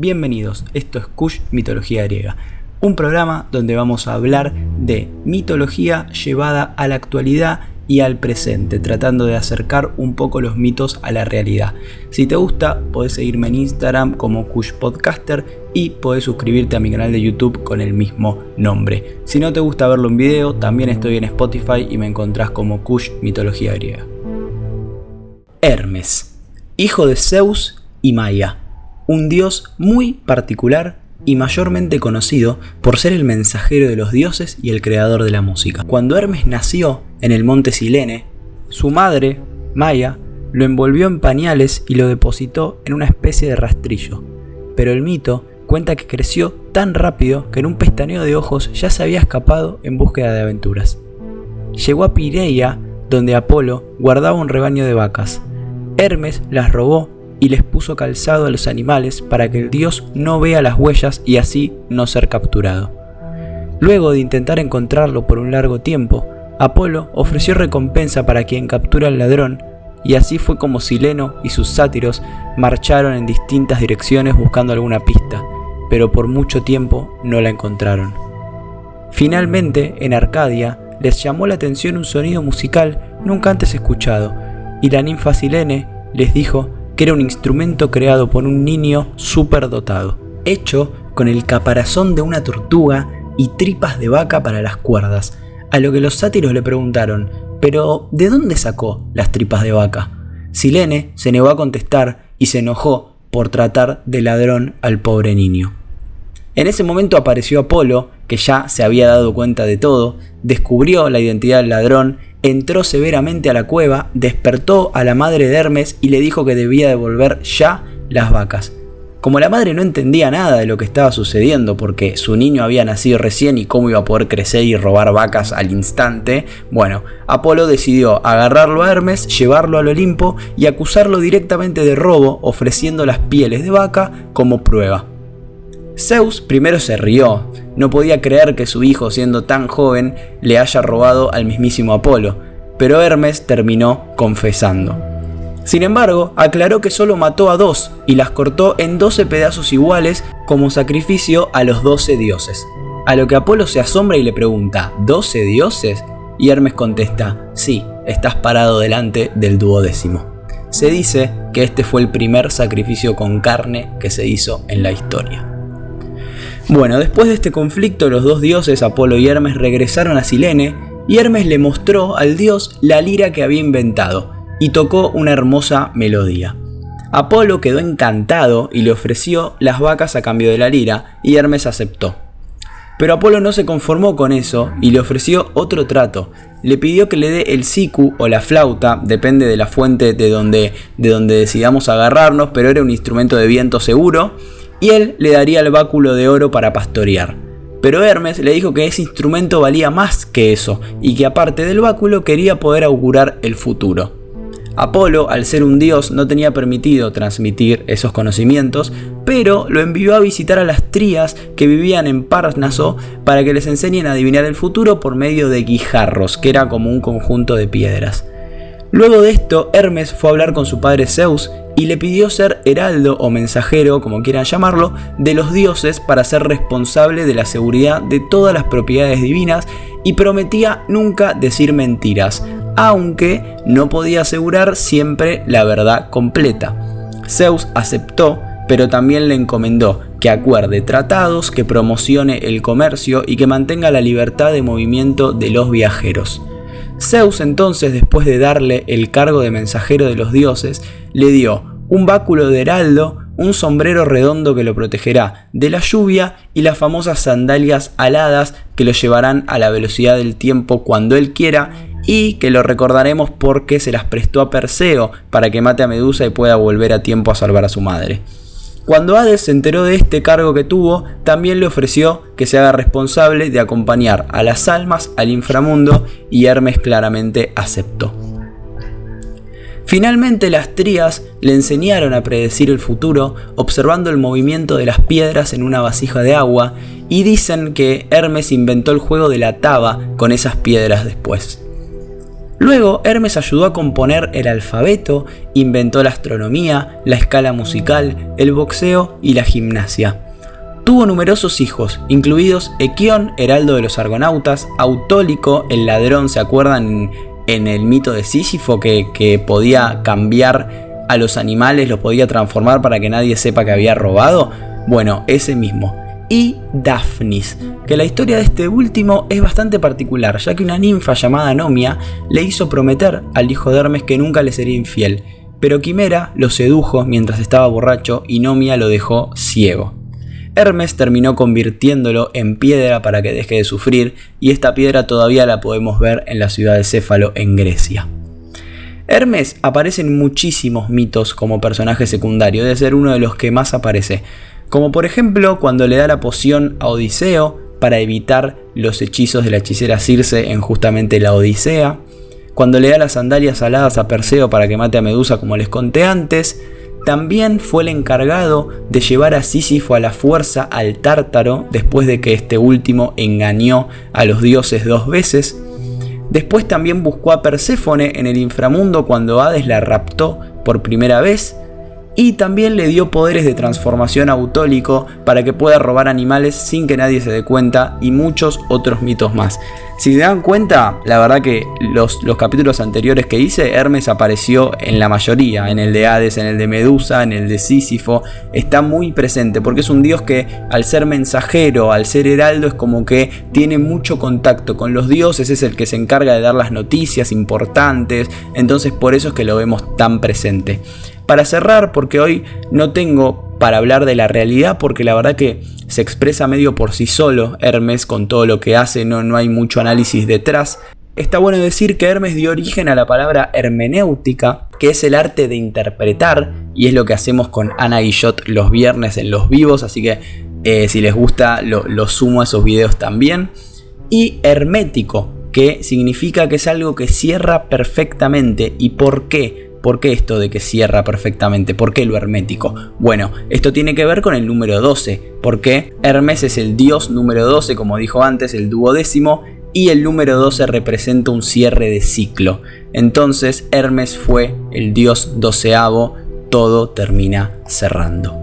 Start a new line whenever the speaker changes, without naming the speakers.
Bienvenidos, esto es Kush Mitología Griega, un programa donde vamos a hablar de mitología llevada a la actualidad y al presente, tratando de acercar un poco los mitos a la realidad. Si te gusta, podés seguirme en Instagram como Kush Podcaster y podés suscribirte a mi canal de YouTube con el mismo nombre. Si no te gusta verlo en video, también estoy en Spotify y me encontrás como Kush Mitología Griega. Hermes, hijo de Zeus y Maya, un dios muy particular y mayormente conocido por ser el mensajero de los dioses y el creador de la música. Cuando Hermes nació en el monte Silene, su madre, Maya, lo envolvió en pañales y lo depositó en una especie de rastrillo. Pero el mito cuenta que creció tan rápido que en un pestañeo de ojos ya se había escapado en búsqueda de aventuras. Llegó a Pireia, donde Apolo guardaba un rebaño de vacas. Hermes las robó y les puso calzado a los animales para que el dios no vea las huellas y así no ser capturado. Luego de intentar encontrarlo por un largo tiempo, Apolo ofreció recompensa para quien captura al ladrón, y así fue como Sileno y sus sátiros marcharon en distintas direcciones buscando alguna pista, pero por mucho tiempo no la encontraron. Finalmente, en Arcadia, les llamó la atención un sonido musical nunca antes escuchado, y la ninfa Silene les dijo que era un instrumento creado por un niño superdotado, hecho con el caparazón de una tortuga y tripas de vaca para las cuerdas, a lo que los sátiros le preguntaron, pero ¿de dónde sacó las tripas de vaca? Silene se negó a contestar y se enojó por tratar de ladrón al pobre niño. En ese momento apareció Apolo, que ya se había dado cuenta de todo, descubrió la identidad del ladrón entró severamente a la cueva, despertó a la madre de Hermes y le dijo que debía devolver ya las vacas. Como la madre no entendía nada de lo que estaba sucediendo porque su niño había nacido recién y cómo iba a poder crecer y robar vacas al instante, bueno, Apolo decidió agarrarlo a Hermes, llevarlo al Olimpo y acusarlo directamente de robo ofreciendo las pieles de vaca como prueba. Zeus primero se rió, no podía creer que su hijo, siendo tan joven, le haya robado al mismísimo Apolo, pero Hermes terminó confesando. Sin embargo, aclaró que solo mató a dos y las cortó en 12 pedazos iguales como sacrificio a los 12 dioses. A lo que Apolo se asombra y le pregunta, ¿12 dioses? Y Hermes contesta, sí, estás parado delante del duodécimo. Se dice que este fue el primer sacrificio con carne que se hizo en la historia. Bueno, después de este conflicto, los dos dioses, Apolo y Hermes, regresaron a Silene y Hermes le mostró al dios la lira que había inventado y tocó una hermosa melodía. Apolo quedó encantado y le ofreció las vacas a cambio de la lira y Hermes aceptó. Pero Apolo no se conformó con eso y le ofreció otro trato. Le pidió que le dé el siku o la flauta, depende de la fuente de donde, de donde decidamos agarrarnos, pero era un instrumento de viento seguro y él le daría el báculo de oro para pastorear. Pero Hermes le dijo que ese instrumento valía más que eso y que aparte del báculo quería poder augurar el futuro. Apolo, al ser un dios, no tenía permitido transmitir esos conocimientos, pero lo envió a visitar a las trías que vivían en Parnaso para que les enseñen a adivinar el futuro por medio de guijarros, que era como un conjunto de piedras. Luego de esto, Hermes fue a hablar con su padre Zeus y le pidió ser heraldo o mensajero, como quieran llamarlo, de los dioses para ser responsable de la seguridad de todas las propiedades divinas y prometía nunca decir mentiras, aunque no podía asegurar siempre la verdad completa. Zeus aceptó, pero también le encomendó que acuerde tratados, que promocione el comercio y que mantenga la libertad de movimiento de los viajeros. Zeus entonces, después de darle el cargo de mensajero de los dioses, le dio un báculo de heraldo, un sombrero redondo que lo protegerá de la lluvia y las famosas sandalias aladas que lo llevarán a la velocidad del tiempo cuando él quiera y que lo recordaremos porque se las prestó a Perseo para que mate a Medusa y pueda volver a tiempo a salvar a su madre. Cuando Hades se enteró de este cargo que tuvo, también le ofreció que se haga responsable de acompañar a las almas al inframundo y Hermes claramente aceptó. Finalmente las trías le enseñaron a predecir el futuro observando el movimiento de las piedras en una vasija de agua y dicen que Hermes inventó el juego de la taba con esas piedras después. Luego, Hermes ayudó a componer el alfabeto, inventó la astronomía, la escala musical, el boxeo y la gimnasia. Tuvo numerosos hijos, incluidos Equión, heraldo de los argonautas, Autólico, el ladrón, ¿se acuerdan en el mito de Sísifo que, que podía cambiar a los animales, los podía transformar para que nadie sepa que había robado? Bueno, ese mismo y Daphnis, que la historia de este último es bastante particular, ya que una ninfa llamada Nomia le hizo prometer al hijo de Hermes que nunca le sería infiel, pero Quimera lo sedujo mientras estaba borracho y Nomia lo dejó ciego. Hermes terminó convirtiéndolo en piedra para que deje de sufrir y esta piedra todavía la podemos ver en la ciudad de Céfalo en Grecia. Hermes aparece en muchísimos mitos como personaje secundario, debe ser uno de los que más aparece, como por ejemplo cuando le da la poción a Odiseo para evitar los hechizos de la hechicera Circe en justamente la Odisea, cuando le da las sandalias aladas a Perseo para que mate a Medusa como les conté antes, también fue el encargado de llevar a Sísifo a la fuerza al Tártaro después de que este último engañó a los dioses dos veces. Después también buscó a Perséfone en el inframundo cuando Hades la raptó por primera vez y también le dio poderes de transformación autólico para que pueda robar animales sin que nadie se dé cuenta y muchos otros mitos más. Si se dan cuenta, la verdad que los, los, capítulos anteriores que hice, Hermes apareció en la mayoría, en el de Hades, en el de Medusa, en el de Sísifo, está muy presente porque es un dios que al ser mensajero, al ser heraldo, es como que tiene mucho contacto con los dioses, es el que se encarga de dar las noticias importantes, entonces por eso es que lo vemos tan presente. Para cerrar, porque hoy no tengo para hablar de la realidad, porque la verdad que se expresa medio por sí solo Hermes con todo lo que hace, no, no hay mucho análisis detrás. Está bueno decir que Hermes dio origen a la palabra hermenéutica, que es el arte de interpretar, y es lo que hacemos con Ana Guillot los viernes en los vivos, así que eh, si les gusta lo, lo sumo a esos videos también. Y hermético, que significa que es algo que cierra perfectamente. ¿Y por qué? ¿Por qué esto de que cierra perfectamente? ¿Por qué lo hermético? Bueno, esto tiene que ver con el número 12, porque Hermes es el dios número 12, como dijo antes, el duodécimo, y el número 12 representa un cierre de ciclo. Entonces Hermes fue el dios doceavo, todo termina cerrando.